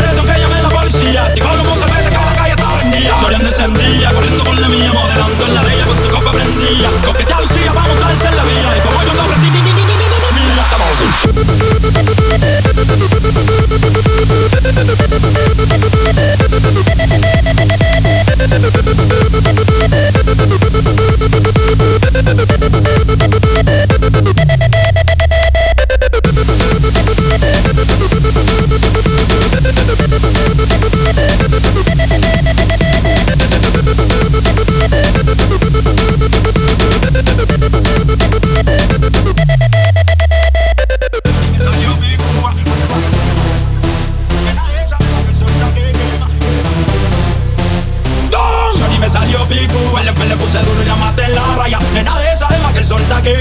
Yo le que llame la policía. Digo cómo se mete cada calle todo el día. Sorian descendía corriendo con la mía. me salió pico. El le puse duro y la maté en la raya. Nena de esa de más que el sol está aquí.